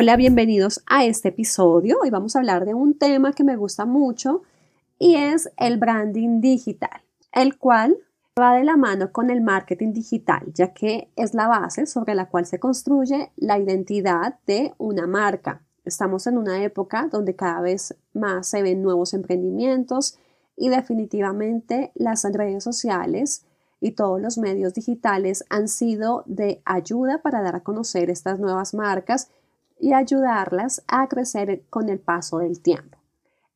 Hola, bienvenidos a este episodio. Hoy vamos a hablar de un tema que me gusta mucho y es el branding digital, el cual va de la mano con el marketing digital, ya que es la base sobre la cual se construye la identidad de una marca. Estamos en una época donde cada vez más se ven nuevos emprendimientos y definitivamente las redes sociales y todos los medios digitales han sido de ayuda para dar a conocer estas nuevas marcas y ayudarlas a crecer con el paso del tiempo.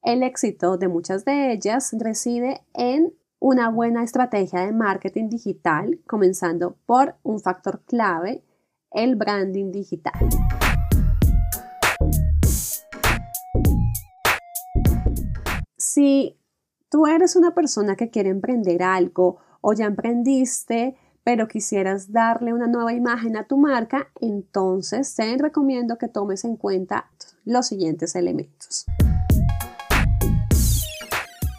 El éxito de muchas de ellas reside en una buena estrategia de marketing digital, comenzando por un factor clave, el branding digital. Si tú eres una persona que quiere emprender algo o ya emprendiste, pero quisieras darle una nueva imagen a tu marca, entonces te recomiendo que tomes en cuenta los siguientes elementos.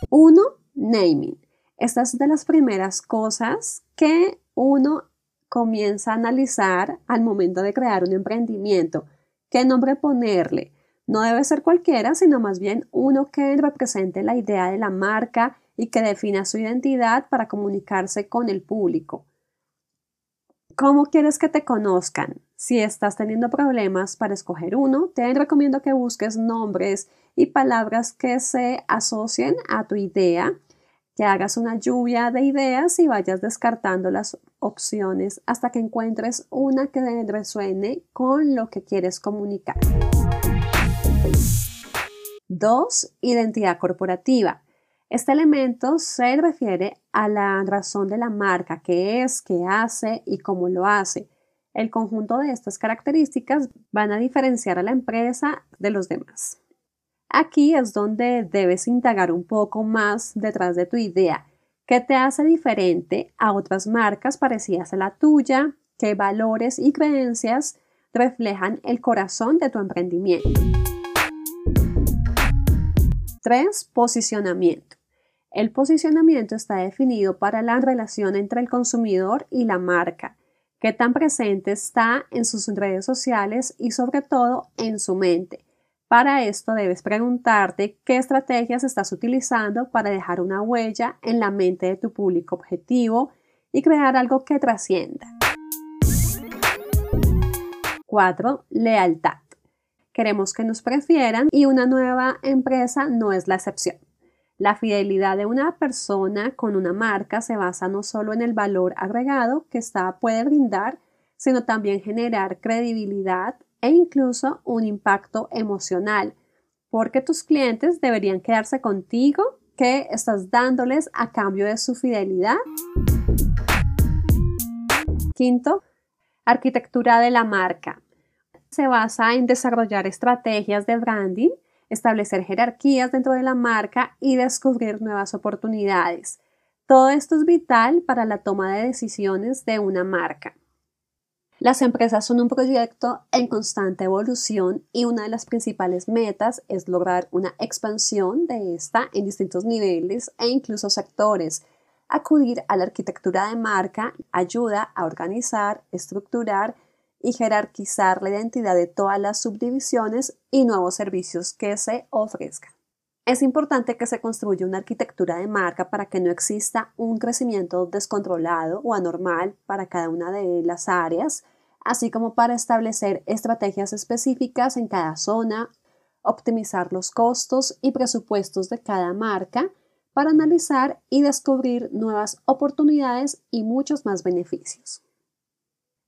Uno, naming. Esta es de las primeras cosas que uno comienza a analizar al momento de crear un emprendimiento. ¿Qué nombre ponerle? No debe ser cualquiera, sino más bien uno que represente la idea de la marca y que defina su identidad para comunicarse con el público. ¿Cómo quieres que te conozcan? Si estás teniendo problemas para escoger uno, te recomiendo que busques nombres y palabras que se asocien a tu idea, que hagas una lluvia de ideas y vayas descartando las opciones hasta que encuentres una que resuene con lo que quieres comunicar. 2. Identidad corporativa. Este elemento se refiere a la razón de la marca, qué es, qué hace y cómo lo hace. El conjunto de estas características van a diferenciar a la empresa de los demás. Aquí es donde debes indagar un poco más detrás de tu idea. ¿Qué te hace diferente a otras marcas parecidas a la tuya? ¿Qué valores y creencias reflejan el corazón de tu emprendimiento? 3. Posicionamiento. El posicionamiento está definido para la relación entre el consumidor y la marca, que tan presente está en sus redes sociales y sobre todo en su mente. Para esto debes preguntarte qué estrategias estás utilizando para dejar una huella en la mente de tu público objetivo y crear algo que trascienda. 4. Lealtad. Queremos que nos prefieran y una nueva empresa no es la excepción. La fidelidad de una persona con una marca se basa no solo en el valor agregado que ésta puede brindar, sino también generar credibilidad e incluso un impacto emocional, porque tus clientes deberían quedarse contigo que estás dándoles a cambio de su fidelidad. Quinto, arquitectura de la marca. Se basa en desarrollar estrategias de branding establecer jerarquías dentro de la marca y descubrir nuevas oportunidades. Todo esto es vital para la toma de decisiones de una marca. Las empresas son un proyecto en constante evolución y una de las principales metas es lograr una expansión de esta en distintos niveles e incluso sectores. Acudir a la arquitectura de marca ayuda a organizar, estructurar y jerarquizar la identidad de todas las subdivisiones y nuevos servicios que se ofrezcan. Es importante que se construya una arquitectura de marca para que no exista un crecimiento descontrolado o anormal para cada una de las áreas, así como para establecer estrategias específicas en cada zona, optimizar los costos y presupuestos de cada marca para analizar y descubrir nuevas oportunidades y muchos más beneficios.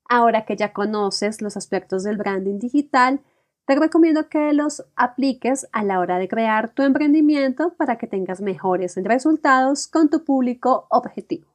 Ahora que ya conoces los aspectos del branding digital, te recomiendo que los apliques a la hora de crear tu emprendimiento para que tengas mejores resultados con tu público objetivo.